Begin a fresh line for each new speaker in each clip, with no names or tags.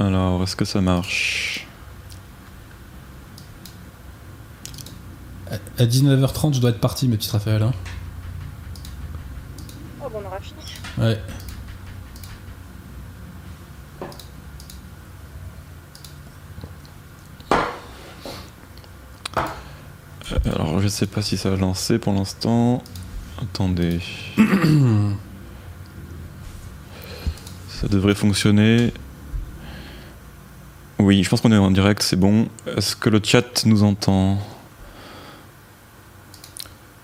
Alors, est-ce que ça marche
À 19h30, je dois être parti, mes petites Raphaël. Hein.
Oh, bon, on aura fini.
Ouais.
Alors, je sais pas si ça a lancé pour l'instant. Attendez. ça devrait fonctionner. Oui, je pense qu'on est en direct, c'est bon. Est-ce que le chat nous entend?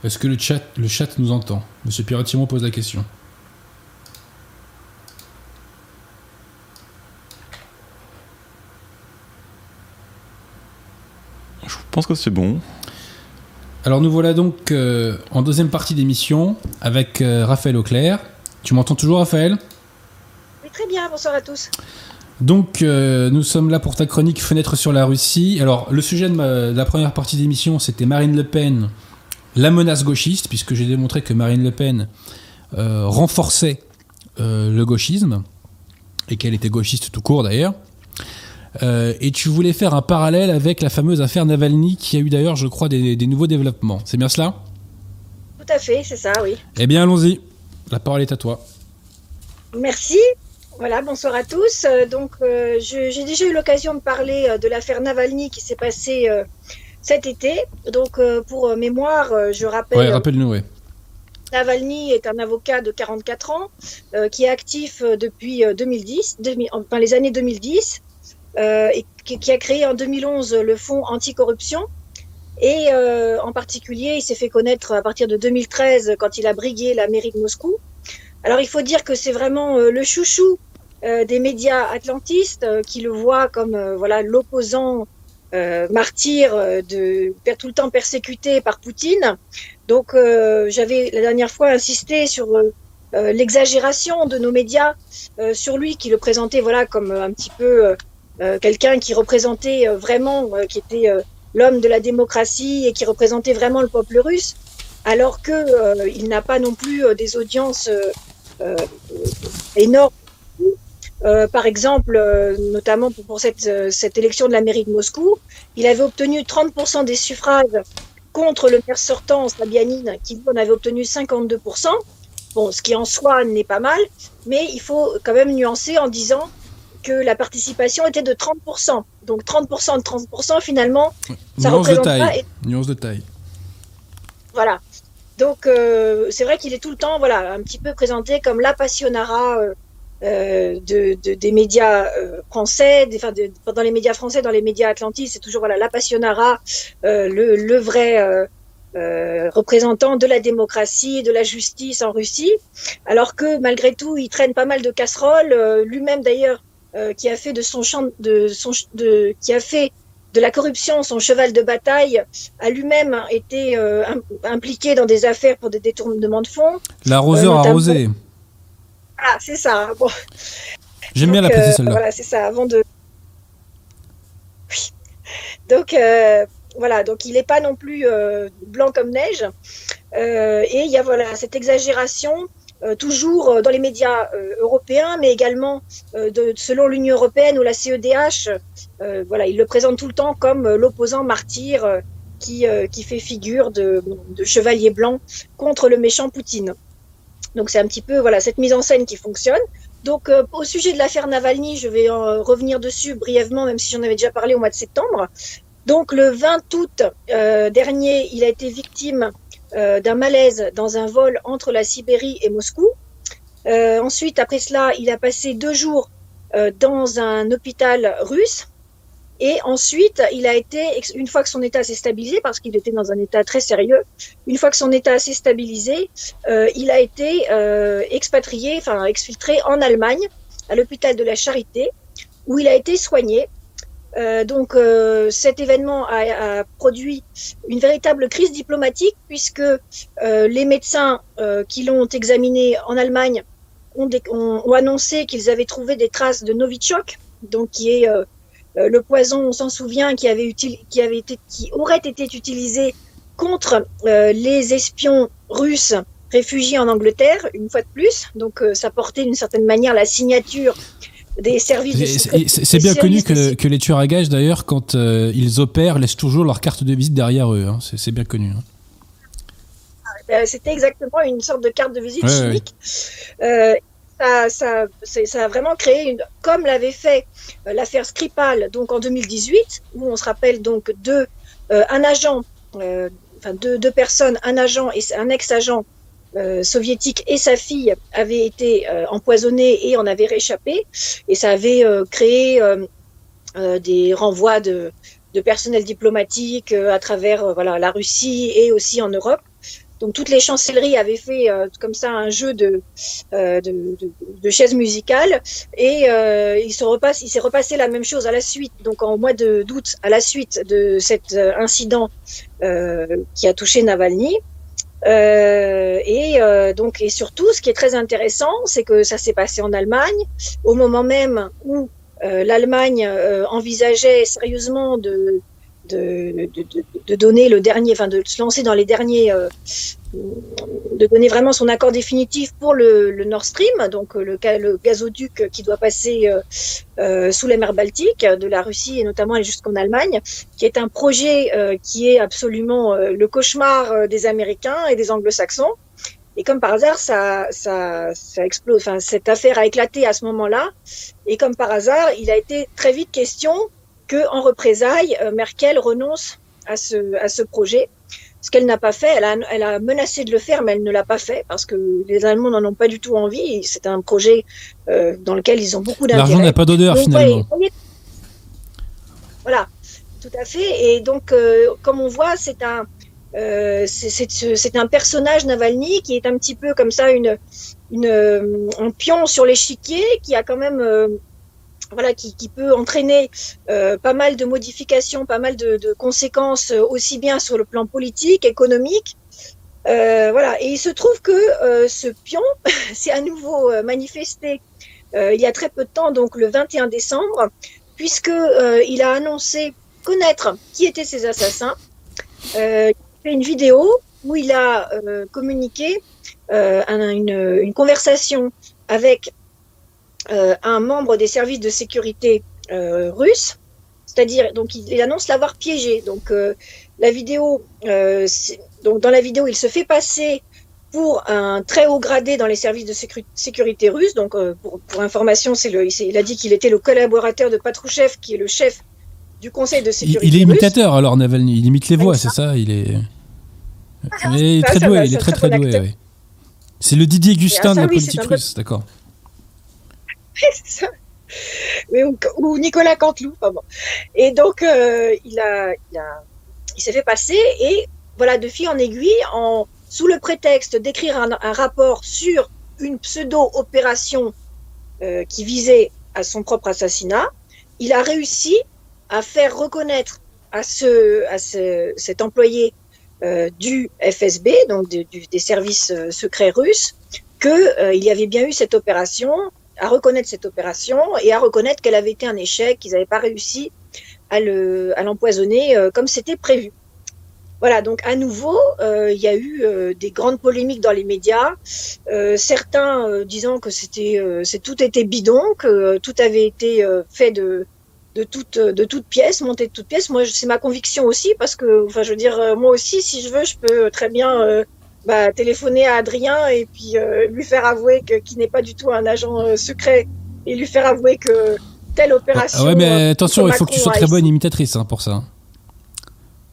Est-ce que le chat, le chat nous entend? Monsieur Piratimo pose la question.
Je pense que c'est bon.
Alors nous voilà donc euh, en deuxième partie d'émission avec euh, Raphaël Auclair. Tu m'entends toujours Raphaël?
Oui, très bien, bonsoir à tous.
Donc euh, nous sommes là pour ta chronique Fenêtre sur la Russie. Alors le sujet de, ma- de la première partie d'émission c'était Marine Le Pen, la menace gauchiste, puisque j'ai démontré que Marine Le Pen euh, renforçait euh, le gauchisme, et qu'elle était gauchiste tout court d'ailleurs. Et tu voulais faire un parallèle avec la fameuse affaire Navalny, qui a eu d'ailleurs, je crois, des, des nouveaux développements. C'est bien cela?
Tout à fait, c'est ça, oui.
Eh bien, allons-y. La parole est à toi.
Merci. Voilà, bonsoir à tous. Euh, donc, euh, j'ai déjà eu l'occasion de parler euh, de l'affaire Navalny qui s'est passée euh, cet été. Donc, pour mémoire, je rappelle,
Ouais, rappelle-nous, ouais.
Navalny est un avocat de 44 ans qui est actif depuis euh, 2010, 2000 enfin les années 2010, euh, et qui, qui a créé en 2011 le fonds anticorruption. Et en particulier, il s'est fait connaître à partir de 2013 quand il a brigué la mairie de Moscou. Alors il faut dire que c'est vraiment le chouchou des médias atlantistes euh, qui le voient comme euh, voilà l'opposant euh, martyr euh, de tout le temps persécuté par Poutine. Donc euh, j'avais la dernière fois insisté sur euh, euh, l'exagération de nos médias euh, sur lui qui le présentait voilà comme euh, un petit peu euh, euh, quelqu'un qui représentait euh, vraiment euh, qui était euh, l'homme de la démocratie et qui représentait vraiment le peuple russe alors que euh, il n'a pas non plus euh, des audiences euh, euh, énormes euh, par exemple, euh, notamment pour, pour cette, euh, cette élection de la mairie de Moscou, il avait obtenu 30% des suffrages contre le maire sortant, Sabianine, qui en avait obtenu 52%. Bon, ce qui en soi n'est pas mal, mais il faut quand même nuancer en disant que la participation était de 30%. Donc 30% de 30%, finalement, ça
Nuance de
représente pas
taille. Nuance de taille.
voilà. Donc c'est vrai qu'il est tout le temps, voilà, un petit peu présenté comme la passionnara euh, de, de- des médias euh, français, des, enfin, de- dans les médias français, dans les médias atlantiques, c'est toujours voilà la passionnara, euh, le, le vrai euh, euh, représentant de la démocratie, de la justice en Russie, alors que malgré tout, il traîne pas mal de casseroles. euh, Lui-même d'ailleurs, euh, qui a fait de son champ, de son, de, qui a fait de la corruption son cheval de bataille, a lui-même été euh, im- impliqué dans des affaires pour des détournements de fonds.
L'arroseur arrosé.
Ah, c'est ça. Bon,
J'aime bien la
euh,
celle-là.
Voilà, c'est ça, avant de. Oui. Donc, euh, voilà, donc il n'est pas non plus euh, blanc comme neige. Euh, et il y a voilà, cette exagération, toujours dans les médias européens, mais également de, selon l'Union européenne ou la CEDH. voilà, il le présente tout le temps comme l'opposant martyr qui, qui fait figure de, de chevalier blanc contre le méchant Poutine. Donc c'est un petit peu voilà cette mise en scène qui fonctionne. Donc, euh, au sujet de l'affaire Navalny, je vais euh, revenir dessus brièvement, même si j'en avais déjà parlé au mois de septembre. Donc, le 20 août euh, dernier, il a été victime d'un malaise dans un vol entre la Sibérie et Moscou. Ensuite, après cela, il a passé deux jours dans un hôpital russe. Et ensuite, il a été, une fois que son état s'est stabilisé, parce qu'il était dans un état très sérieux, une fois que son état s'est stabilisé, euh, il a été euh, expatrié, enfin exfiltré en Allemagne, à l'hôpital de la Charité, où il a été soigné. Euh, donc cet événement a, produit une véritable crise diplomatique puisque les médecins qui l'ont examiné en Allemagne ont, ont- annoncé qu'ils avaient trouvé des traces de Novichok, donc qui est le poison, on s'en souvient, qui avait, util- qui avait été, qui aurait été utilisé contre euh, les espions russes réfugiés en Angleterre, une fois de plus. Donc, euh, ça portait d'une certaine manière la signature des services. De
c'est bien connu que, que, les tueurs à gages, d'ailleurs, quand ils opèrent, laissent toujours leur carte de visite derrière eux. Hein. C'est bien connu. Hein.
C'était exactement une sorte de carte de visite chimique. Ça, ça, ça, a vraiment créé une, comme l'avait fait l'affaire Skripal, donc en 2018, où on se rappelle donc de un agent enfin deux, deux, personnes, un agent et un ex-agent euh, soviétique et sa fille avaient été euh, empoisonnés et en avaient réchappé. Et ça avait euh, créé euh, des renvois de, de personnel diplomatique à travers voilà, la Russie et aussi en Europe. Donc toutes les chancelleries avaient fait euh, comme ça un jeu de, euh, de, de, de, chaises musicales et euh, il se repasse, il s'est repassé la même chose à la suite. Donc en mois d'août, à la suite de cet incident qui a touché Navalny. et donc et surtout, ce qui est très intéressant, c'est que ça s'est passé en Allemagne au moment même où l'Allemagne envisageait sérieusement de de, donner le dernier, enfin de se lancer dans les derniers, euh, de donner vraiment son accord définitif pour le, Nord Stream, donc euh, le, gazoduc qui doit passer euh, sous la mer Baltique de la Russie et notamment jusqu'en Allemagne, qui est un projet qui est absolument le cauchemar des Américains et des Anglo-Saxons. Et comme par hasard, ça, ça, ça explose. Enfin, cette affaire a éclaté à ce moment-là. Et comme par hasard, il a été très vite question que en représailles, euh, Merkel renonce à ce, à ce projet. Ce qu'elle n'a pas fait, elle a, elle a menacé de le faire, mais elle ne l'a pas fait parce que les Allemands n'en ont pas du tout envie. C'est un projet euh, dans lequel ils ont beaucoup d'intérêt.
L'argent n'a pas d'odeur finalement.
Voilà, tout à fait. Et donc, euh, comme on voit, c'est un, euh, c'est un personnage Navalny qui est un petit peu comme ça une, une un pion sur l'échiquier qui a quand même voilà, qui, qui, peut entraîner euh, pas mal de modifications, pas mal de, de, conséquences euh, aussi bien sur le plan politique, économique. Euh, voilà, et il se trouve que euh, ce pion s'est à nouveau euh, manifesté il y a très peu de temps, donc le 21 décembre, puisque il a annoncé connaître qui étaient ces assassins. il a fait une vidéo où il a communiqué un, une, une conversation avec euh, un membre des services de sécurité euh, russes, c'est-à-dire donc il, il annonce l'avoir piégé. Donc euh, la vidéo, euh, donc dans la vidéo, il se fait passer pour un très haut gradé dans les services de sécu sécurité russes. Donc euh, pour, pour, information, c'est le, il a dit qu'il était le collaborateur de Patrouchev, qui est le chef du Conseil de sécurité.
Il, il est imitateur russe. alors Navalny, il imite les voix, c'est ça Il est, ah, il est très doué, il est très très doué. C'est le Didier Gustin de la politique russe, d'accord.
ou, ou, Nicolas Canteloup. Et donc, euh, il, s'est fait passer et voilà, de fil en aiguille, sous le prétexte d'écrire un, rapport sur une pseudo-opération euh, qui visait à son propre assassinat, il a réussi à faire reconnaître à, ce, à ce, cet employé euh, du FSB, donc des services secrets russes, qu'il y avait bien eu cette opération à reconnaître cette opération et à reconnaître qu'elle avait été un échec, qu'ils n'avaient pas réussi à l'empoisonner euh, comme c'était prévu. Voilà, donc à nouveau, euh, il y a eu euh, des grandes polémiques dans les médias, certains disant que c'était, tout était bidon, que tout avait été fait de de pièces, monté de toutes pièces. Moi, c'est ma conviction aussi parce que, enfin, je veux dire, moi aussi, si je veux, je peux très bien bah, téléphoner à Adrien et puis euh, lui faire avouer que qu'il n'est pas du tout un agent euh, secret et lui faire avouer que telle opération.
Ah ouais, mais euh, attention, il faut que tu sois très bonne imitatrice hein, pour ça.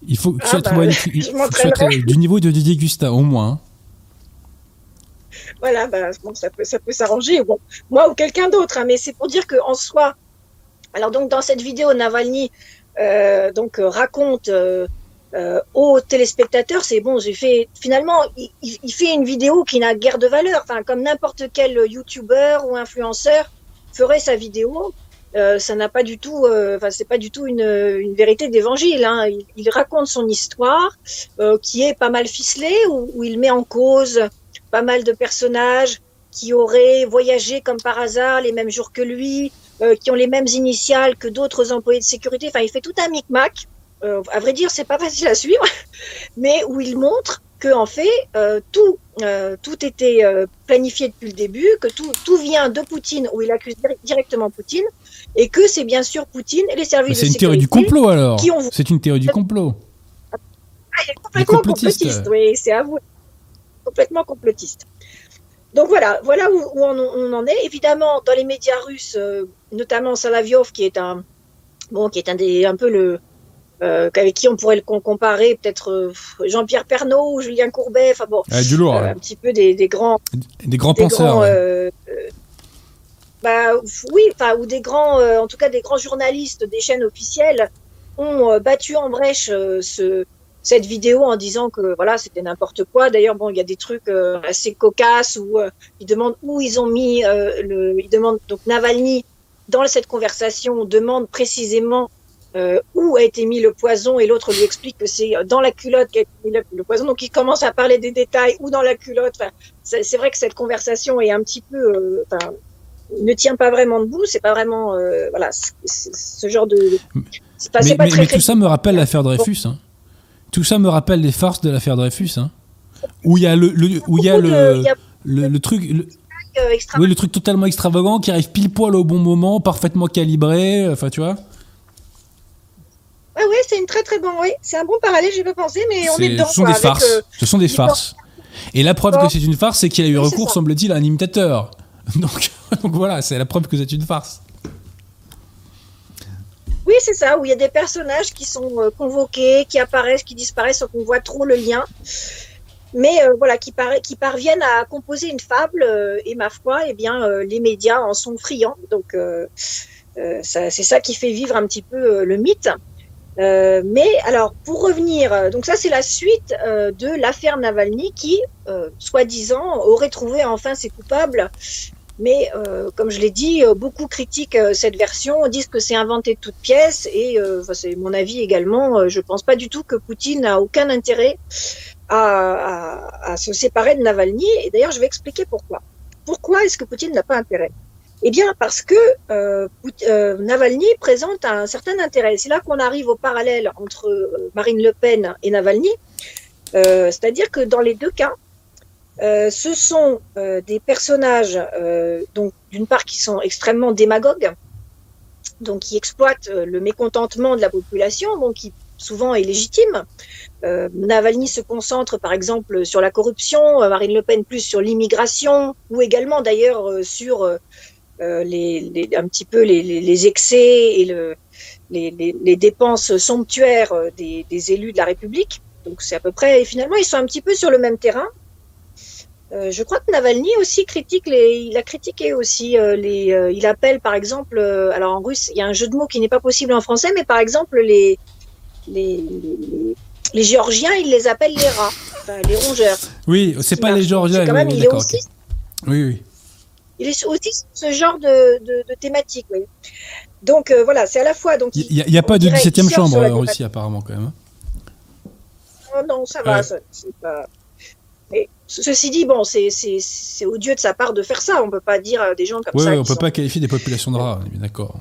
Il faut que tu ah sois bah, très bonne, il faut que tu sois très, du niveau de Didier Gustin au moins. Hein.
Voilà, bah, bon, ça peut, ça peut s'arranger. Bon, moi ou quelqu'un d'autre, hein, mais c'est pour dire qu'en soi. Alors donc dans cette vidéo, Navalny euh, donc raconte euh, aux téléspectateurs, c'est bon, j'ai fait. Finalement, il, il, fait une vidéo qui n'a guère de valeur. Enfin, comme n'importe quel YouTuber ou influenceur ferait sa vidéo, euh, ça n'a pas du tout. Euh, enfin, c'est pas du tout une, une vérité d'évangile. Hein. Il, il, raconte son histoire, euh, qui est pas mal ficelée, où, où, il met en cause pas mal de personnages qui auraient voyagé comme par hasard les mêmes jours que lui, euh, qui ont les mêmes initiales que d'autres employés de sécurité. Enfin, il fait tout un micmac euh, à vrai dire, c'est pas facile à suivre, mais où il montre que en fait tout tout était planifié depuis le début, que tout tout vient de Poutine où il accuse directement Poutine et que c'est bien sûr Poutine et les services
de sécurité. C'est une théorie du complot alors. C'est une théorie du complot.
Ah, il est complètement complotiste. oui, c'est avoué. Complètement complotiste. Donc voilà, voilà où, on, en est. Évidemment, dans les médias russes, euh, notamment Salaviov, qui est un, bon, qui est un des, un peu le, euh, avec qui on pourrait le comparer, peut-être euh, Jean-Pierre Pernaud ou Julien Courbet, enfin bon,
ah, du lourd,
un petit peu des, des, grands,
des grands penseurs.
bah oui, enfin ou des grands, en tout cas des grands journalistes des chaînes officielles ont battu en brèche ce cette vidéo en disant que voilà c'était n'importe quoi. D'ailleurs bon il y a des trucs euh, assez cocasses où euh, ils demandent où ils ont mis euh, le, ils demandent donc Navalny dans cette conversation demande précisément où a été mis le poison et l'autre lui explique que c'est dans la culotte qu'a été mis le, poison. Donc il commence à parler des détails ou dans la culotte. Enfin, c'est vrai que cette conversation est un petit peu enfin, ne tient pas vraiment debout. C'est pas vraiment voilà ce genre de.
Pas, mais, pas très, mais tout ça me rappelle l'affaire Dreyfus. Hein. Tout ça me rappelle les farces de l'affaire Dreyfus, hein, où il y a le, où il y a le, le, truc. Le, oui, le truc totalement extravagant qui arrive pile poil au bon moment, parfaitement calibré, enfin tu vois.
Ouais, ouais, c'est une très très bon, oui, c'est un bon parallèle, j'ai pas pensé, mais on est, dedans.
Ce sont des farces. Euh, ce sont des farces. Et la preuve que c'est une farce, c'est qu'il a eu recours, semble-t-il, à un imitateur. Donc, donc voilà, c'est la preuve que c'est une farce.
Oui, c'est ça, où il y a des personnages qui sont euh, convoqués, qui apparaissent, qui disparaissent, sans qu'on voit trop le lien. Mais euh, voilà, qui, qui, parviennent à composer une fable, et ma foi, eh bien, les médias en sont friands. Donc, c'est ça qui fait vivre un petit peu le mythe. Mais alors, pour revenir, donc ça c'est la suite de l'affaire Navalny qui, soi-disant, aurait trouvé enfin ses coupables mais euh, comme je l'ai dit, euh, beaucoup critiquent euh, cette version, disent que c'est inventé de toutes pièces, et c'est mon avis également. je pense pas du tout que Poutine n'a aucun intérêt à, à, se séparer de Navalny. Et d'ailleurs, je vais expliquer pourquoi. Pourquoi est-ce que Poutine n'a pas intérêt? Eh bien, parce que Navalny présente un certain intérêt. C'est là qu'on arrive au parallèle entre Marine Le Pen et Navalny. C'est-à-dire que dans les deux cas, euh, ce sont euh, des personnages, euh, donc d'une part qui sont extrêmement démagogues, donc qui exploitent le mécontentement de la population, donc qui souvent est légitime. Navalny se concentre par exemple sur la corruption, Marine Le Pen plus sur l'immigration, ou également d'ailleurs sur les, un petit peu les, excès et le, les, dépenses somptuaires des, des élus de la République. Donc c'est à peu près, et finalement ils sont un petit peu sur le même terrain. Euh, je crois que Navalny aussi critique les, il a critiqué aussi euh, les, euh, il appelle par exemple, alors en russe, il y a un jeu de mots qui n'est pas possible en français, mais par exemple les, les, les, Géorgiens, il les appelle les rats, enfin, les rongeurs.
Oui, c'est pas les Géorgiens.
Quand même, il est aussi.
Oui, oui.
Il est aussi ce genre de, de, de thématique, oui. Donc voilà, c'est à la fois donc.
Il n'y a, pas de 17e chambre en Russie apparemment quand même. Hein.
Oh, non, ça va, pas. Ceci dit, bon, c'est odieux de sa part de faire ça. On ne peut pas dire à des gens comme ça.
Oui, on ne peut pas qualifier des populations de rats, d'accord.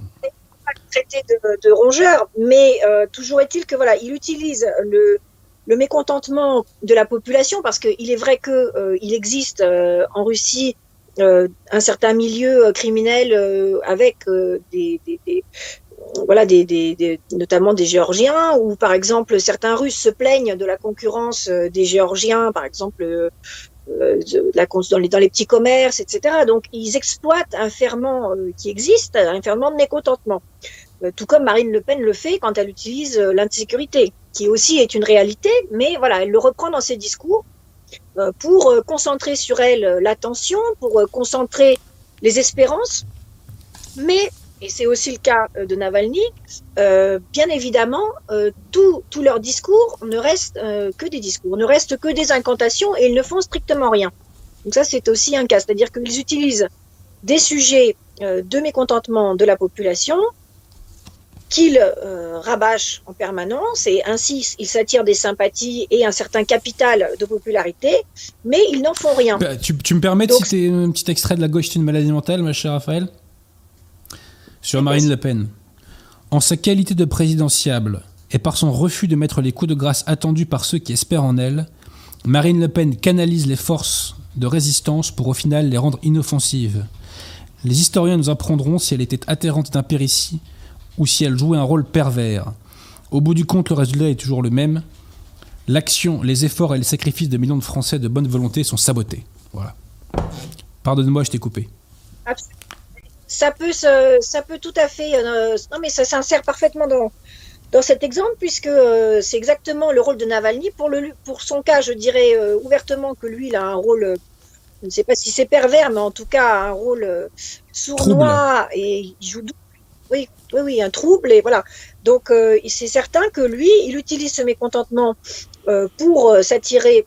Traité de, de rongeurs, mais euh, toujours est-il que voilà, il utilise le, le mécontentement de la population parce qu'il est vrai qu'il euh, il existe euh, en Russie un certain milieu criminel avec des, voilà, notamment des Géorgiens, ou par exemple certains Russes se plaignent de la concurrence euh, des Géorgiens, par exemple euh, euh dans, les, dans les petits commerces, etc. Donc ils exploitent un ferment euh, qui existe, un ferment de mécontentement. tout comme Marine Le Pen le fait quand elle utilise l'insécurité, qui aussi est une réalité, mais voilà, elle le reprend dans ses discours pour concentrer sur elle l'attention, pour concentrer les espérances, mais et c'est aussi le cas euh, de Navalny, euh, bien évidemment, euh, tout, leur discours ne reste que des discours, ne reste que des incantations et ils ne font strictement rien. Donc ça, c'est aussi un cas, c'est-à-dire qu'ils utilisent des sujets de mécontentement de la population qu'ils rabâchent en permanence et ainsi ils s'attirent des sympathies et un certain capital de popularité, mais ils n'en font rien.
Bah, tu, me permets de citer un petit extrait de La gauche est une maladie mentale, ma chère Raphaël sur Marine Le Pen. En sa qualité de présidentiable et par son refus de mettre les coups de grâce attendus par ceux qui espèrent en elle, Marine Le Pen canalise les forces de résistance pour au final les rendre inoffensives. Les historiens nous apprendront si elle était atterrante d'impéritie ou si elle jouait un rôle pervers. Au bout du compte, le résultat est toujours le même. L'action, les efforts et les sacrifices de millions de Français de bonne volonté sont sabotés. Voilà. Pardonne-moi, je t'ai coupé.
Ça peut, ça peut tout à fait. Euh, non, mais ça s'insère parfaitement dans, dans cet exemple, puisque euh, c'est exactement le rôle de Navalny. Pour, le, pour son cas, je dirais euh, ouvertement que lui, il a un rôle, je ne sais pas si c'est pervers, mais en tout cas, un rôle sournois et il joue. Oui, oui, un trouble. Et voilà. Donc, c'est certain que lui, il utilise ce mécontentement pour s'attirer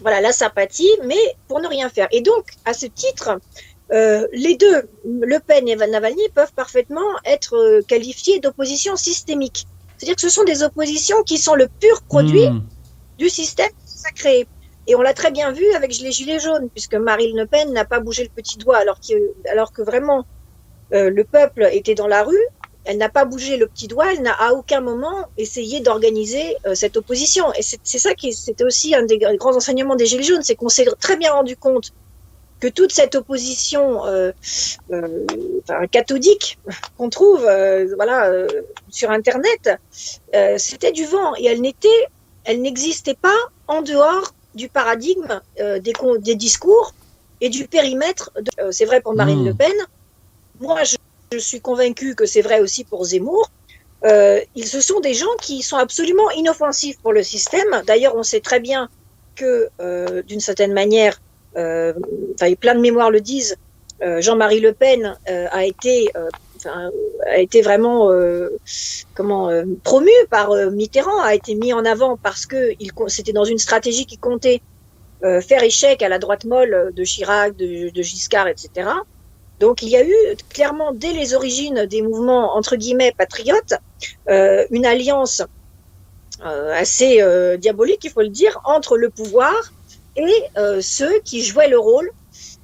voilà, la sympathie, mais pour ne rien faire. Et donc, à ce titre, euh, les deux, Le Pen et Navalny, peuvent parfaitement être euh, qualifiés d'opposition systémique. C'est-à-dire que ce sont des oppositions qui sont le pur produit hmm. du système sacré. Et on l'a très bien vu avec les Gilets jaunes, puisque Marine Le Pen n'a pas bougé le petit doigt alors, alors que vraiment euh, le peuple était dans la rue. Elle n'a pas bougé le petit doigt, elle n'a à aucun moment essayé d'organiser cette opposition. Et c'est ça qui c'était aussi un des grands enseignements des Gilets jaunes, c'est qu'on s'est très bien rendu compte que toute cette opposition euh, euh, cathodique qu'on trouve euh, voilà, sur Internet, c'était du vent et elle n'était, elle n'existait pas en dehors du paradigme des, des, discours et du périmètre. c'est vrai pour Marine hmm. Le Pen. Moi, je, suis convaincue que c'est vrai aussi pour Zemmour. ils, ce sont des gens qui sont absolument inoffensifs pour le système. D'ailleurs, on sait très bien que, d'une certaine manière, euh, plein de mémoires le disent, euh, Jean-Marie Le Pen euh, a été a été vraiment comment promu par Mitterrand, a été mis en avant parce que c'était dans une stratégie qui comptait faire échec à la droite molle de Chirac, de, Giscard, etc. Donc il y a eu clairement dès les origines des mouvements entre guillemets patriotes une alliance assez diabolique, il faut le dire, entre le pouvoir et euh, ceux qui jouaient le rôle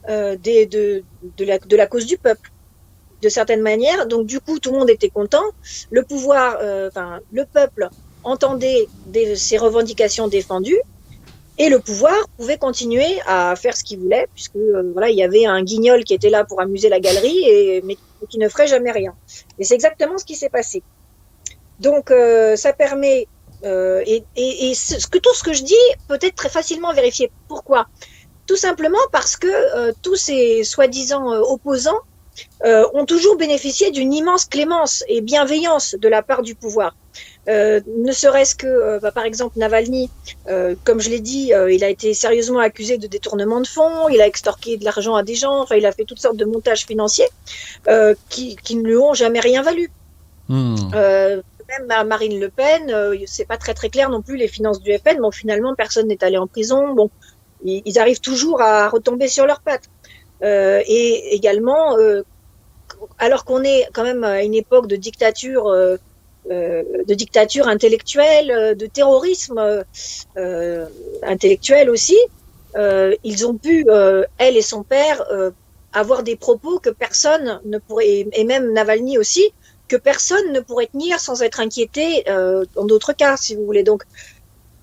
euh, de, la, cause du peuple de certaine manière. Donc du coup, tout le monde était content. Le pouvoir, euh, enfin le peuple entendait des, ses revendications défendues et le pouvoir pouvait continuer à faire ce qu'il voulait puisque voilà, il y avait un guignol qui était là pour amuser la galerie et mais qui ne ferait jamais rien. Et c'est exactement ce qui s'est passé. Donc ça permet euh, et, et, et ce que, tout ce que je dis peut être très facilement vérifié. Pourquoi? Tout simplement parce que euh, tous ces soi-disant euh, opposants ont toujours bénéficié d'une immense clémence et bienveillance de la part du pouvoir. Ne serait-ce que, bah, par exemple, Navalny, comme je l'ai dit, il a été sérieusement accusé de détournement de fonds, il a extorqué de l'argent à des gens, enfin, il a fait toutes sortes de montages financiers qui, qui, ne lui ont jamais rien valu. Hmm même Marine Le Pen, euh, c'est pas très très clair non plus les finances du FN. Bon, finalement, personne n'est allé en prison. Bon, ils, arrivent toujours à retomber sur leurs pattes. Euh, et également, euh, alors qu'on est quand même à une époque de dictature, de dictature intellectuelle, de terrorisme intellectuel aussi, ils ont pu, elle et son père, avoir des propos que personne ne pourrait, et même Navalny aussi, que personne ne pourrait tenir sans être inquiété euh, dans d'autres cas, si vous voulez. Donc,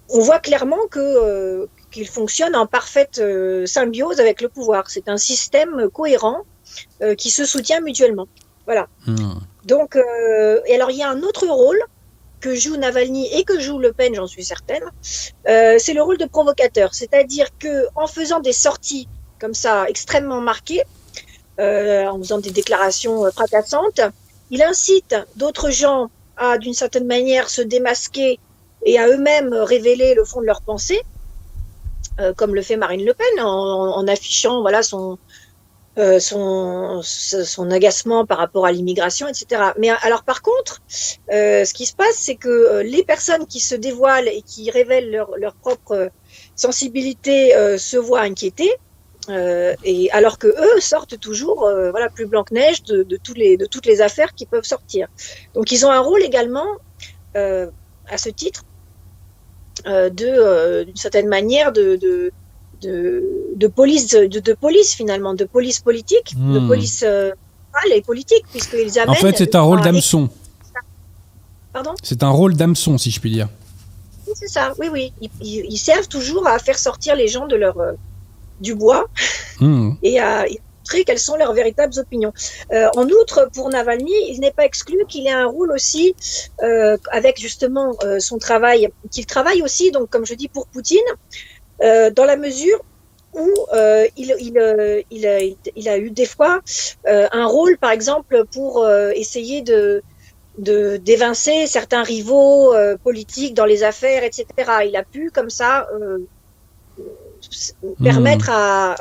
on voit clairement que euh, qu'il fonctionne en parfaite euh, symbiose avec le pouvoir. C'est un système cohérent qui se soutient mutuellement. Voilà. Hmm. Donc, et alors il y a un autre rôle que joue Navalny et que joue Le Pen, j'en suis certaine. c'est le rôle de provocateur, c'est-à-dire que en faisant des sorties comme ça extrêmement marquées, en faisant des déclarations fracassantes, il incite d'autres gens à, d'une certaine manière, se démasquer et à eux-mêmes révéler le fond de leurs pensées, euh, comme le fait Marine Le Pen en, affichant voilà son, euh, son, son agacement par rapport à l'immigration, etc. Mais alors par contre, euh, ce qui se passe, c'est que les personnes qui se dévoilent et qui révèlent leur, leur propre sensibilité se voient inquiétées euh, et alors que eux sortent toujours, euh, voilà, plus blanc que neige de, de, tous les, de toutes les affaires qui peuvent sortir. Donc ils ont un rôle également, euh, à ce titre, euh, de, euh, d'une certaine manière, de, de, de, de police, de, de, police finalement, de police politique, de hmm. police morale et politique, puisqu'ils amènent.
En fait, c'est un rôle d'hameçon. Pardon? C'est un rôle d'hameçon, si je puis dire.
c'est ça, oui, oui. Ils, servent toujours à faire sortir les gens de leur, du bois hmm. et à, montrer quelles sont leurs véritables opinions. en outre, pour Navalny, il n'est pas exclu qu'il ait un rôle aussi avec justement son travail, qu'il travaille aussi, donc comme je dis, pour Poutine, dans la mesure où euh, il, il, euh, il, a, il, a, eu des fois euh, un rôle, par exemple, pour euh, essayer de d'évincer certains rivaux euh, politiques dans les affaires, etc. Il a pu, comme ça, hmm. permettre à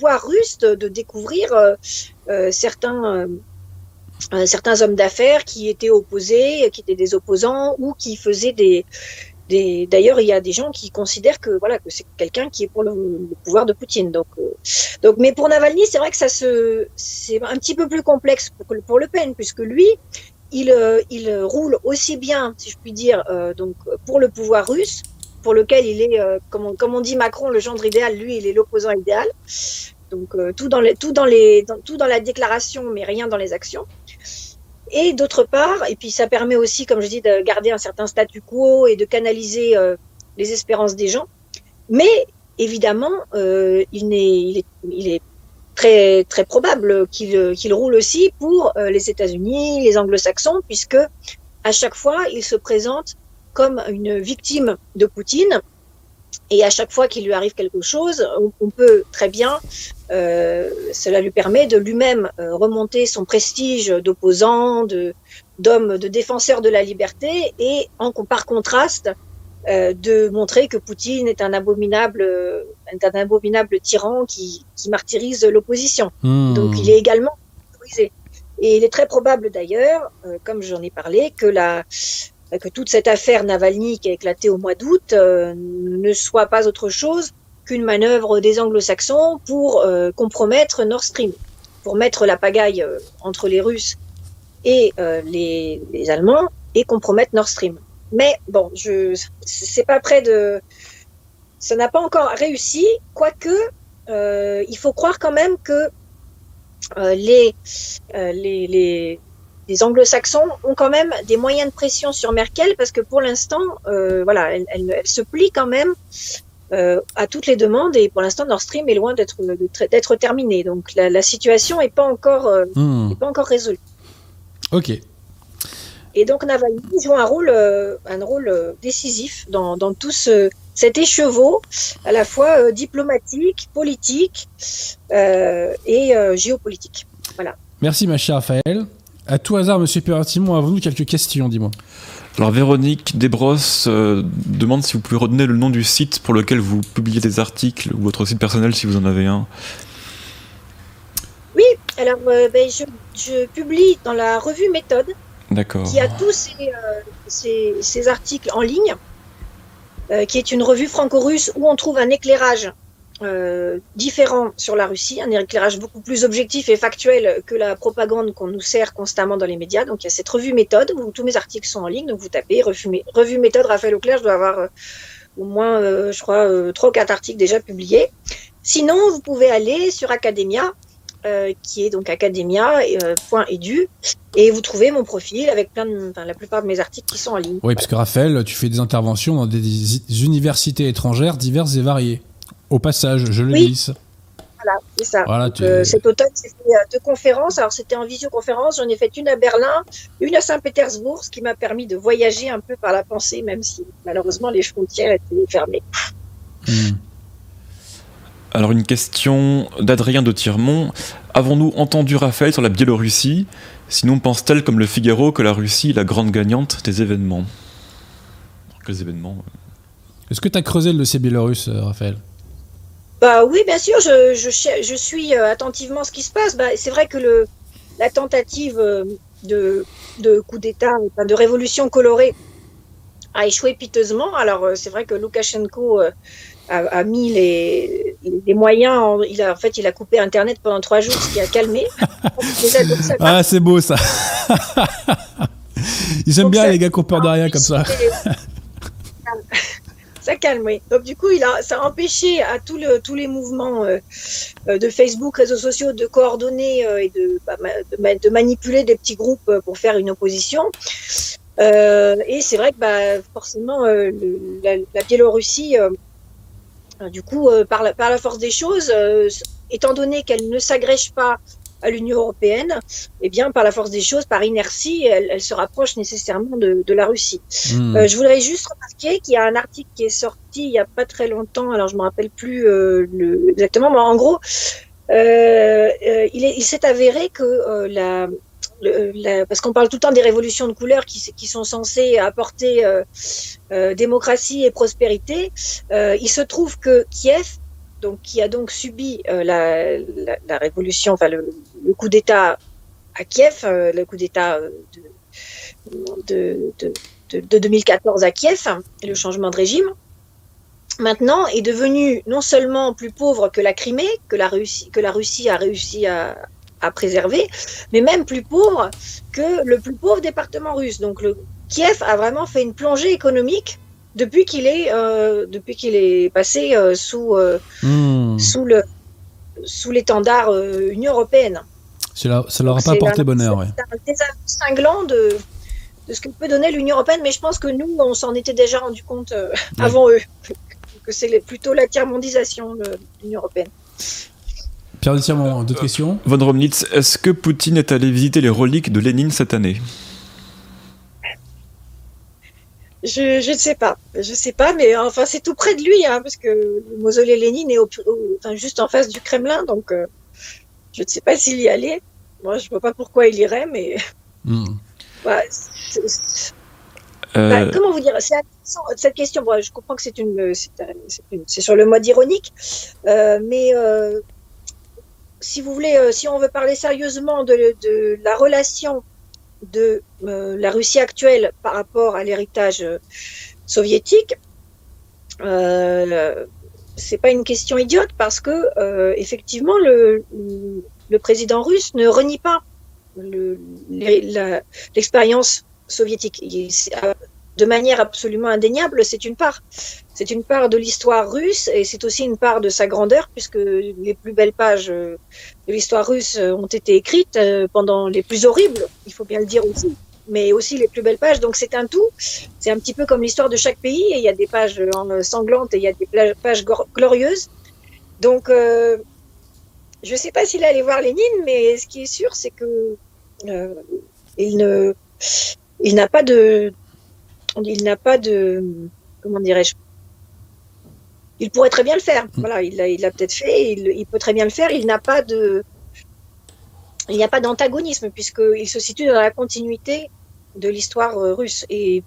voix russe de, de découvrir certains certains hommes d'affaires qui étaient opposés, qui étaient des opposants ou qui faisaient des D'ailleurs, il y a des gens qui considèrent que voilà que c'est quelqu'un qui est pour le, pouvoir de Poutine. Donc, euh, donc, mais pour Navalny, c'est vrai que ça se, c'est un petit peu plus complexe pour, pour Le Pen, puisque lui, il, euh, il roule aussi bien, si je puis dire, euh, donc pour le pouvoir russe, pour lequel il est, comme on, comme, on, dit Macron, le gendre idéal. Lui, il est l'opposant idéal. Donc tout dans les, tout dans les, tout dans la déclaration, mais rien dans les actions. Et d'autre part, et puis ça permet aussi, comme je dis, de garder un certain statu quo et de canaliser euh, les espérances des gens. Mais évidemment, euh, il, est, il, est, il, est, très très probable qu'il roule aussi pour euh, les États-Unis, les Anglo-Saxons, puisque à chaque fois, il se présente comme une victime de Poutine et à chaque fois qu'il lui arrive quelque chose, on, peut très bien, euh, cela lui permet de lui-même euh, remonter son prestige d'opposant, de d'homme, de défenseur de la liberté, et en par contraste, euh, de montrer que Poutine est un abominable, un abominable tyran qui, qui martyrise l'opposition. Hmm. Donc il est également autorisé. Et il est très probable d'ailleurs, comme j'en ai parlé, que la que toute cette affaire Navalny qui a éclaté au mois d'août euh, ne soit pas autre chose qu'une manœuvre des anglo-saxons pour euh, compromettre Nord Stream, pour mettre la pagaille euh, entre les Russes et les, Allemands et compromettre Nord Stream. Mais bon, je c'est pas près de, ça n'a pas encore réussi, quoique il faut croire quand même que les, les les anglo-saxons ont quand même des moyens de pression sur Merkel parce que pour l'instant, euh, voilà, elle, elle, se plie quand même euh, à toutes les demandes et pour l'instant Nord Stream est loin d'être d'être terminé. Donc la, la situation n'est pas encore euh, hmm. pas encore résolue.
Ok.
Et donc Navalny joue un rôle un rôle décisif dans, dans tout ce cet écheveau à la fois diplomatique, politique et géopolitique. Voilà.
Merci ma chère Raphaël. À tout hasard, monsieur Perratimon, avons-nous quelques questions, dis-moi?
Alors Véronique Desbrosses euh, demande si vous pouvez redonner le nom du site pour lequel vous publiez des articles ou votre site personnel si vous en avez un.
Oui, alors euh, ben, je, publie dans la revue Méthode, qui a tous ces, ces, articles en ligne, euh, qui est une revue franco-russe où on trouve un éclairage euh, différent sur la Russie, un éclairage beaucoup plus objectif et factuel que la propagande qu'on nous sert constamment dans les médias. Donc il y a cette revue méthode où tous mes articles sont en ligne, donc vous tapez revue, méthode Raphaël Auclair, je dois avoir euh, au moins, euh, je crois, trois ou quatre articles déjà publiés. Sinon, vous pouvez aller sur Academia, qui est donc academia.edu, et vous trouvez mon profil avec la plupart de mes articles qui sont en ligne.
Oui, parce que Raphaël, tu fais des interventions dans des universités étrangères diverses et variées. Au passage, je le glisse.
Voilà, c'est ça. Euh, cet automne, j'ai fait euh, deux conférences. Alors, c'était en visioconférence. J'en ai fait une à Berlin, une à Saint-Pétersbourg, ce qui m'a permis de voyager un peu par la pensée, même si malheureusement les frontières étaient fermées. Hmm.
Alors, une question d'Adrien de Tirmont. Avons-nous entendu Raphaël sur la Biélorussie? Sinon, pense-t-elle, comme le Figaro, que la Russie est la grande gagnante des événements? Quels événements
Est-ce que tu as creusé le dossier biélorusse, euh, Raphaël?
Bah oui, bien sûr, je, je, suis euh, attentivement ce qui se passe. Bah, c'est vrai que le, la tentative euh, de, de coup d'État, de révolution colorée, a échoué piteusement. Alors euh, c'est vrai que Loukachenko a, mis les, les moyens. En, il a, en fait, il a coupé Internet pendant trois jours, ce qui a calmé.
ah, c'est beau ça. Ils aiment bien les gars qui ont peur de rien comme ça
ça calme, oui. Donc du coup, il a, ça a empêché à tous les mouvements euh, euh, de Facebook, réseaux sociaux, de coordonner euh, et de, bah, de, manipuler des petits groupes pour faire une opposition. et c'est vrai que bah, forcément, la, Biélorussie, du coup, par la, par, la, force des choses, étant donné qu'elle ne s'agrège pas à l'Union européenne, eh bien, par la force des choses, par inertie, elle, se rapproche nécessairement de, la Russie. Hmm. Euh, je voudrais juste remarquer qu'il y a un article qui est sorti il n'y a pas très longtemps, alors je ne me rappelle plus euh, le, exactement, mais en gros, euh, il s'est avéré que la, parce qu'on parle tout le temps des révolutions de couleur qui, qui sont censées apporter démocratie et prospérité. il se trouve que Kiev donc qui a donc subi euh, la, révolution, enfin le, coup d'État à Kiev, euh, le coup d'État euh, de, de, 2014 à Kiev, et le changement de régime, maintenant est devenu non seulement plus pauvre que la Crimée, que la Russie, que la Russie a réussi à, à préserver, mais même plus pauvre que le plus pauvre département russe. Donc le Kiev a vraiment fait une plongée économique depuis qu'il est, euh, depuis qu'il est passé euh, sous, euh, hmm. sous, le, sous l'étendard Union européenne.
Ça, ça leur a pas apporté bonheur.
C'est un désaveu cinglant de, de ce que peut donner l'Union européenne, mais je pense que nous, on s'en était déjà rendu compte avant eux, que c'est plutôt la tiers-mondisation de l'Union européenne.
Pierre de d'autres questions?
Von Romnitz, est-ce que Poutine est allé visiter les reliques de Lénine cette année?
Je, je ne sais pas, je sais pas, mais enfin c'est tout près de lui, hein, parce que le mausolée Lénine est au, enfin, juste en face du Kremlin, donc euh, je ne sais pas s'il y allait. Moi, je vois pas pourquoi il irait, mais hmm. bah, euh. bah, comment vous dire cette question. Bon, je comprends que c'est une, c'est sur le mode ironique, euh, mais euh, si vous voulez, si on veut parler sérieusement de, de la relation de euh, la Russie actuelle par rapport à l'héritage euh, soviétique, euh, c'est pas une question idiote parce que euh, effectivement le, le, président russe ne renie pas l'expérience soviétique. Il, de manière absolument indéniable, c'est une part. C'est une part de l'histoire russe et c'est aussi une part de sa grandeur puisque les plus belles pages euh, de l'histoire russe euh, ont été écrites euh, pendant les plus horribles, il faut bien le dire aussi, mais aussi les plus belles pages. Donc c'est un tout. C'est un petit peu comme l'histoire de chaque pays et il y a des pages sanglantes et il y a des pages glorieuses. Donc je ne sais pas s'il allait voir Lénine, mais ce qui est sûr, c'est que il ne, il n'a pas de, il n'a pas de, comment dirais-je, il pourrait très bien le faire. Mm. Voilà, il l'a il peut-être fait, il, peut très bien le faire. Il n'a pas de, il n'y a pas d'antagonisme puisqu'il se situe dans la continuité de l'histoire euh, russe. Et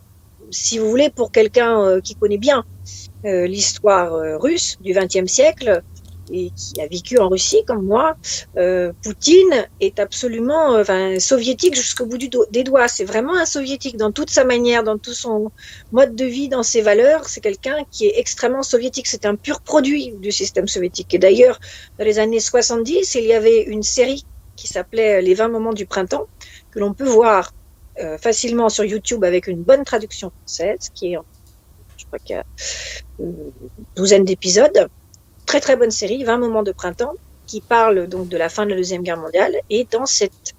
si vous voulez, pour quelqu'un euh, qui connaît bien euh, l'histoire russe du XXe siècle, et qui a vécu en Russie comme moi, Poutine est absolument enfin, soviétique jusqu'au bout des doigts. C'est vraiment un soviétique dans toute sa manière, dans tout son mode de vie, dans ses valeurs. C'est quelqu'un qui est extrêmement soviétique. C'est un pur produit du système soviétique. Et d'ailleurs, dans les années 70, il y avait une série qui s'appelait Les 20 moments du printemps, que l'on peut voir euh, facilement sur YouTube avec une bonne traduction française, qui est, je crois qu'il y a une douzaine d'épisodes très très bonne série, 20 moments de printemps, qui parle donc de la fin de la Deuxième Guerre mondiale. Et dans cette,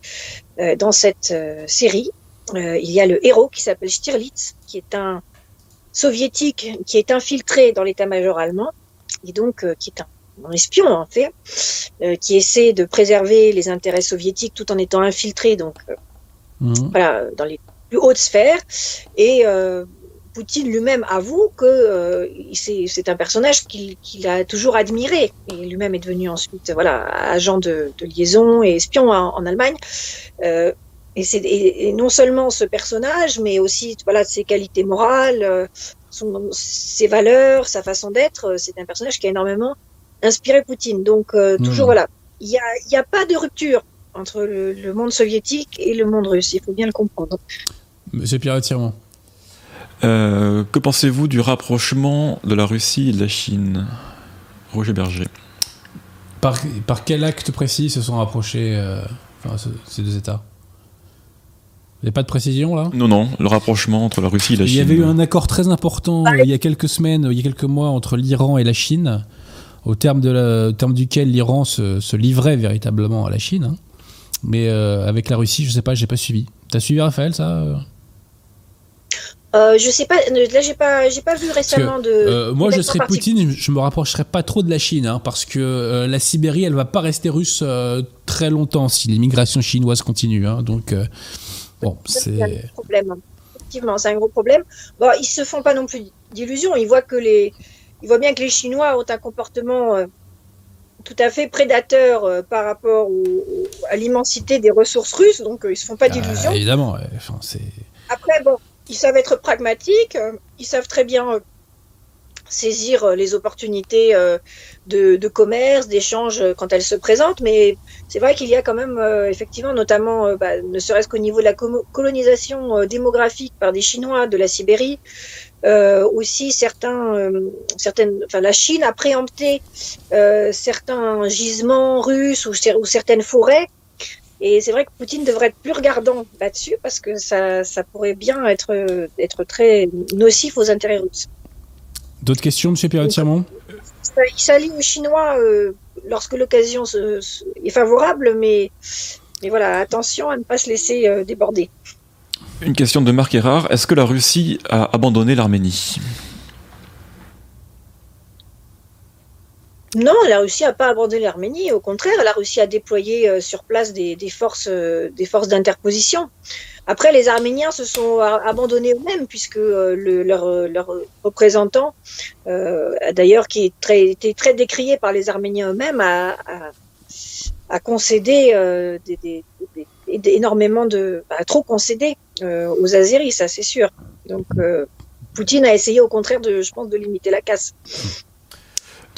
euh, dans cette euh, série, euh, il y a le héros qui s'appelle Stirlitz, qui est un soviétique qui est infiltré dans l'état-major allemand, et donc qui est un, espion en fait, qui essaie de préserver les intérêts soviétiques tout en étant infiltré donc mmh. voilà dans les plus hautes sphères et Poutine lui-même avoue que euh, c'est un personnage qu'il a toujours admiré. Et lui-même est devenu ensuite voilà, agent de, liaison et espion en, Allemagne. Euh, et, et, non seulement ce personnage, mais aussi voilà, ses qualités morales, euh, ses valeurs, sa façon d'être. C'est un personnage qui a énormément inspiré Poutine. Donc, toujours, hmm. voilà, il n'y a, y a pas de rupture entre le, monde soviétique et le monde russe. Il faut bien le comprendre.
Monsieur Pierre Tirement.
Euh, que pensez-vous du rapprochement de la Russie et de la Chine? Roger Berger.
Par, par quel acte précis se sont rapprochés euh, ces deux États? Il n'y a pas de précision là?
Non, non, le rapprochement entre la Russie et la Chine.
Il y avait eu un accord très important euh, il y a quelques semaines, il y a quelques mois, entre l'Iran et la Chine, au terme, de terme duquel l'Iran se, livrait véritablement à la Chine. Hein. Mais avec la Russie, je ne sais pas, j'ai pas suivi. T'as suivi Raphaël ça
Euh, je sais pas, là j'ai pas, j'ai pas vu récemment de.
Euh, moi, je serais Poutine, je me rapprocherais pas trop de la Chine, hein, parce que euh, la Sibérie, elle va pas rester russe très longtemps si l'immigration chinoise continue. Hein, donc, bon, c'est. un
problème. Effectivement, c'est un gros problème. Bon, ils se font pas non plus d'illusions. Ils voient que les, ils voient bien que les Chinois ont un comportement tout à fait prédateur par rapport à l'immensité des ressources russes, donc ils se font pas ah, d'illusions.
évidemment, enfin.
Après, bon, ils savent être pragmatiques, euh, ils savent très bien euh, saisir euh, les opportunités de, commerce, d'échange quand elles se présentent, mais c'est vrai qu'il y a quand même, effectivement, notamment, bah, ne serait-ce qu'au niveau de la colonisation démographique par des Chinois de la Sibérie, aussi certains, certaines, enfin, la Chine a préempté certains gisements russes ou, ou certaines forêts et c'est vrai que Poutine devrait être plus regardant là-dessus parce que ça, ça, pourrait bien être, être très nocif aux intérêts russes.
D'autres questions, M. pierre
Il s'allie aux Chinois euh, lorsque l'occasion est favorable, mais, mais voilà, attention à ne pas se laisser euh, déborder.
Une question de Marc Erard. Est-ce que la Russie a abandonné l'Arménie?
Non, la Russie n'a pas abandonné l'Arménie. Au contraire, la Russie a déployé euh, sur place des, forces, euh, des forces d'interposition. Après, les Arméniens se sont abandonnés eux-mêmes, puisque euh, leur, représentant, d'ailleurs, qui est très, était très décrié par les Arméniens eux-mêmes, a, concédé énormément de, a trop concédé aux Azeris, ça c'est sûr. Donc, Poutine a essayé, au contraire, de, je pense, de limiter la casse.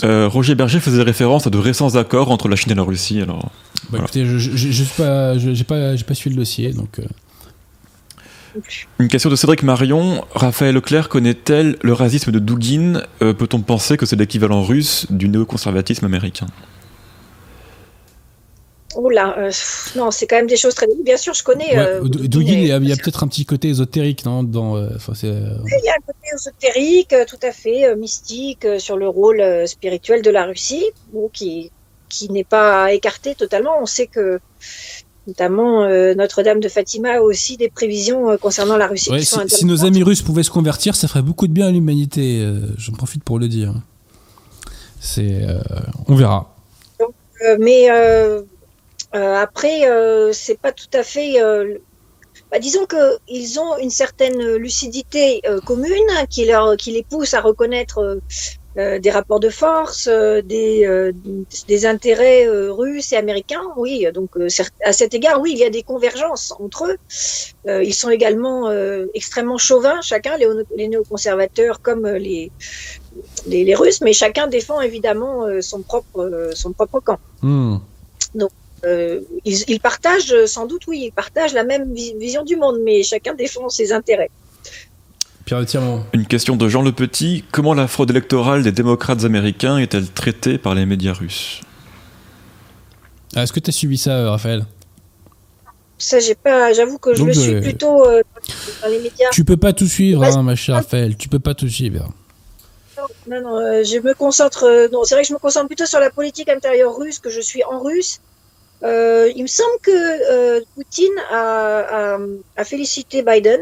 Euh, Roger Berger faisait référence à de récents accords entre la Chine et la Russie. Alors,
bah, écoutez, je n'ai pas, pas, pas suivi le dossier, donc. Euh.
Une question de Cédric Marion. Raphaël Leclerc connaît-elle le racisme de Dugin? Euh, Peut-on penser que c'est l'équivalent russe du néoconservatisme américain?
Oula, euh, non, c'est quand même des choses très. Bien sûr, je connais.
Euh, Dugin, il y a, peut-être un petit côté ésotérique, non dans,
euh, il y a un côté ésotérique, tout à fait, mystique, sur le rôle spirituel de la Russie, qui, qui n'est pas écarté totalement. On sait que, notamment, Notre-Dame de Fatima a aussi des prévisions concernant la Russie.
si, nos amis russes pouvaient se convertir, ça ferait beaucoup de bien à l'humanité. J'en profite pour le dire. C'est, on verra.
mais euh, après, euh, c'est pas tout à fait. Euh, bah, disons qu'ils ont une certaine lucidité commune qui, leur, qui les pousse à reconnaître des rapports de force, des, des intérêts russes et américains. Oui, donc à cet égard, oui, il y a des convergences entre eux. ils sont également extrêmement chauvins, chacun, les, les néoconservateurs comme les, les, les, Russes, mais chacun défend évidemment son propre, son propre camp. Hmm. Donc euh, ils, partagent sans doute, oui, ils partagent la même vision du monde, mais chacun défend ses intérêts.
Pierre
Une question de Jean Le Petit. Comment la fraude électorale des démocrates américains est-elle traitée par les médias russes?
Ah, Est-ce que tu as suivi ça, Raphaël?
Ça, j'ai pas. J'avoue que je le suis euh, plutôt euh, dans les médias.
Tu peux pas tout suivre, hein, ma chère Raphaël. Tu peux pas tout suivre.
Non, non, je me concentre. non, c'est vrai que je me concentre plutôt sur la politique intérieure russe, que je suis en russe. Euh, il me semble que euh, Poutine a, a, félicité Biden.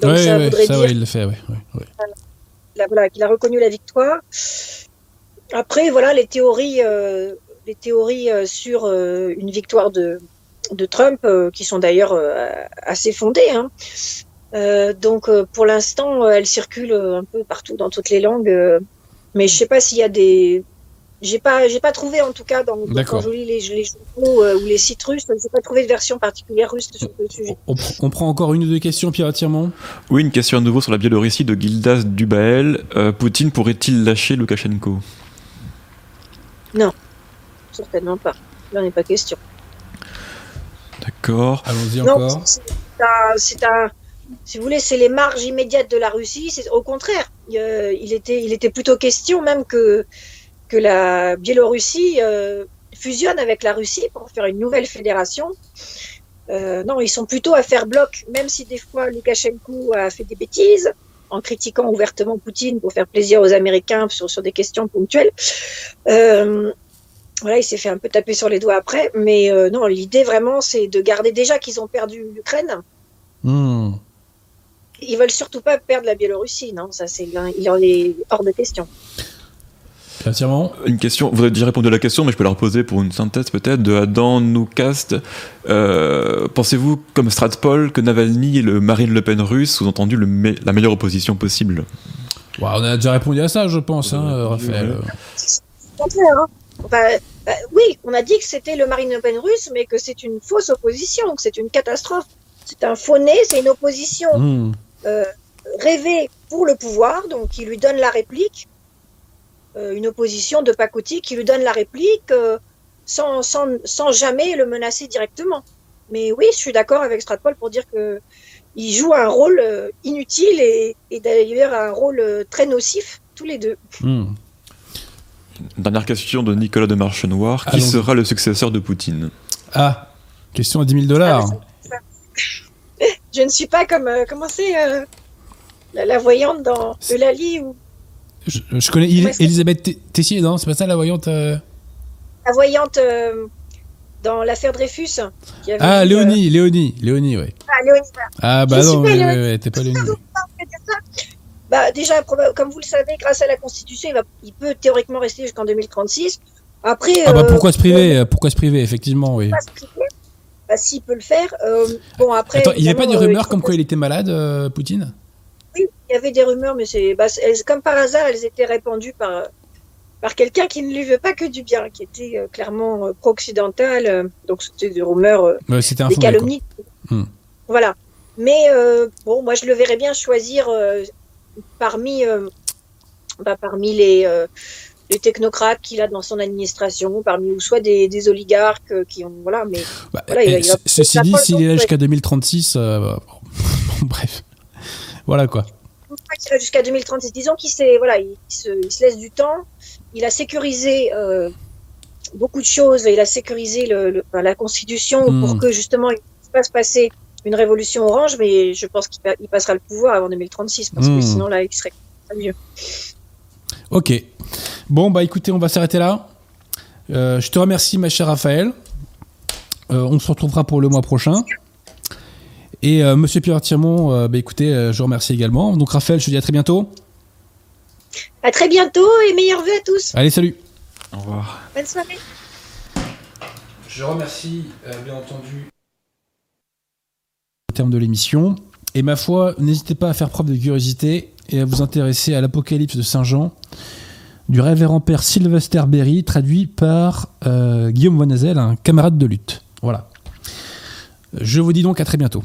Donc ça voudrait dire il fait,
voilà, qu'il a reconnu la victoire. Après, voilà, les théories, euh, les théories sur une victoire de, de Trump, qui sont d'ailleurs assez fondées. Hein. donc, pour l'instant, elles circulent un peu partout dans toutes les langues. mais je ne sais pas s'il y a des, j'ai pas, j'ai pas trouvé en tout cas dans, quand je lis les, les journaux euh, ou les sites russes, j'ai pas trouvé de version particulière russe sur le sujet.
On, prend encore une ou deux questions, Pierre Attirement?
Oui, une question à nouveau sur la Biélorussie de Gildas Dubael. Euh, Poutine pourrait-il lâcher Loukachenko?
Non, certainement pas. Il n'en est pas question.
D'accord.
Allons-y encore.
C'est un, si vous voulez, c'est les marges immédiates de la Russie. C'est au contraire. il était, il était plutôt question même que que la Biélorussie euh, fusionne avec la Russie pour faire une nouvelle fédération. Euh, non, ils sont plutôt à faire bloc, même si des fois Loukachenko a fait des bêtises en critiquant ouvertement Poutine pour faire plaisir aux Américains sur, sur des questions ponctuelles. Euh, voilà, il s'est fait un peu taper sur les doigts après, mais non, l'idée vraiment, c'est de garder déjà qu'ils ont perdu l'Ukraine. Hmm. ils veulent surtout pas perdre la Biélorussie, non Ça, c'est il en est hors de question.
Une question, vous avez déjà répondu à la question, mais je peux la reposer pour une synthèse peut-être de Adam Noukast. Euh, pensez-vous, comme Stratpol, que Navalny est le Marine Le Pen russe, sous-entendu la meilleure opposition possible?
On a déjà répondu à ça, je pense, hein, Raphaël.
Hein. Bah, oui, on a dit que c'était le Marine Le Pen russe, mais que c'est une fausse opposition, que c'est une catastrophe. C'est un faux nez, c'est une opposition hmm. euh, rêvée pour le pouvoir, donc qui lui donne la réplique une opposition de pacotille qui lui donne la réplique euh, sans, sans, sans, jamais le menacer directement. Mais oui, je suis d'accord avec Stratpol pour dire que il joue un rôle euh, inutile et, et d'ailleurs un rôle très nocif, tous les deux. Hmm.
Dernière question de Nicolas de Marchenoir. Qui sera le successeur de Poutine
Ah, question à 10 000 dollars.
Ah, je ne suis pas comme, comment c'est, la, voyante dans Eulalie ou
je, connais Elisabeth Tessier, non C'est pas ça la voyante euh
La voyante euh, dans l'affaire Dreyfus.
ah, Léonie, Léonie, Léonie, ouais.
Ah, Léonie,
Ah, bah non, ouais, t'es pas Léonie.
Bah, déjà, comme vous le savez, grâce à la Constitution, il, va, il peut théoriquement rester jusqu'en 2036. Après.
Ah, bah pourquoi se priver Pourquoi se priver, effectivement, oui.
Bah, s'il peut le faire. bon, après.
Attends, il n'y avait pas de rumeurs comme quoi il était malade, Poutine?
Oui, il y avait des rumeurs, mais c'est bah, comme par hasard, elles étaient répandues par, par quelqu'un qui ne lui veut pas que du bien, qui était euh, clairement euh, pro-occidental. Euh, donc c'était des rumeurs, des calomnies. Hmm. Voilà. Mais bon, moi je le verrais bien choisir parmi, bah, parmi les, les technocrates qu'il a dans son administration, parmi ou soit des, des oligarques qui ont voilà. Mais
bah, voilà, ceci dit, s'il est là jusqu'à 2036, bref. Voilà quoi.
Jusqu'à 2036. Disons qu'il voilà, il se, laisse du temps. Il a sécurisé euh, beaucoup de choses. Il a sécurisé le, la Constitution hmm. pour que justement il fasse passer une révolution orange. Mais je pense qu'il passera le pouvoir avant 2036 parce que hmm. sinon là, il serait mieux.
Ok. Bon, bah écoutez, on va s'arrêter là. Euh, je te remercie, ma chère Raphaël. Euh, on se retrouvera pour le mois prochain. Et euh, Monsieur Pierre Tirmont, euh, bah, écoutez, euh, je vous remercie également. Donc Raphaël, je vous dis à très bientôt.
À très bientôt et meilleurs vœux à tous.
Allez, salut.
Au revoir.
Bonne soirée.
Je remercie bien entendu au terme de l'émission. Et ma foi, n'hésitez pas à faire preuve de curiosité et à vous intéresser à l'Apocalypse de Saint Jean du révérend père Sylvester Berry, traduit par Guillaume Van un camarade de lutte. Voilà. Je vous dis donc à très bientôt.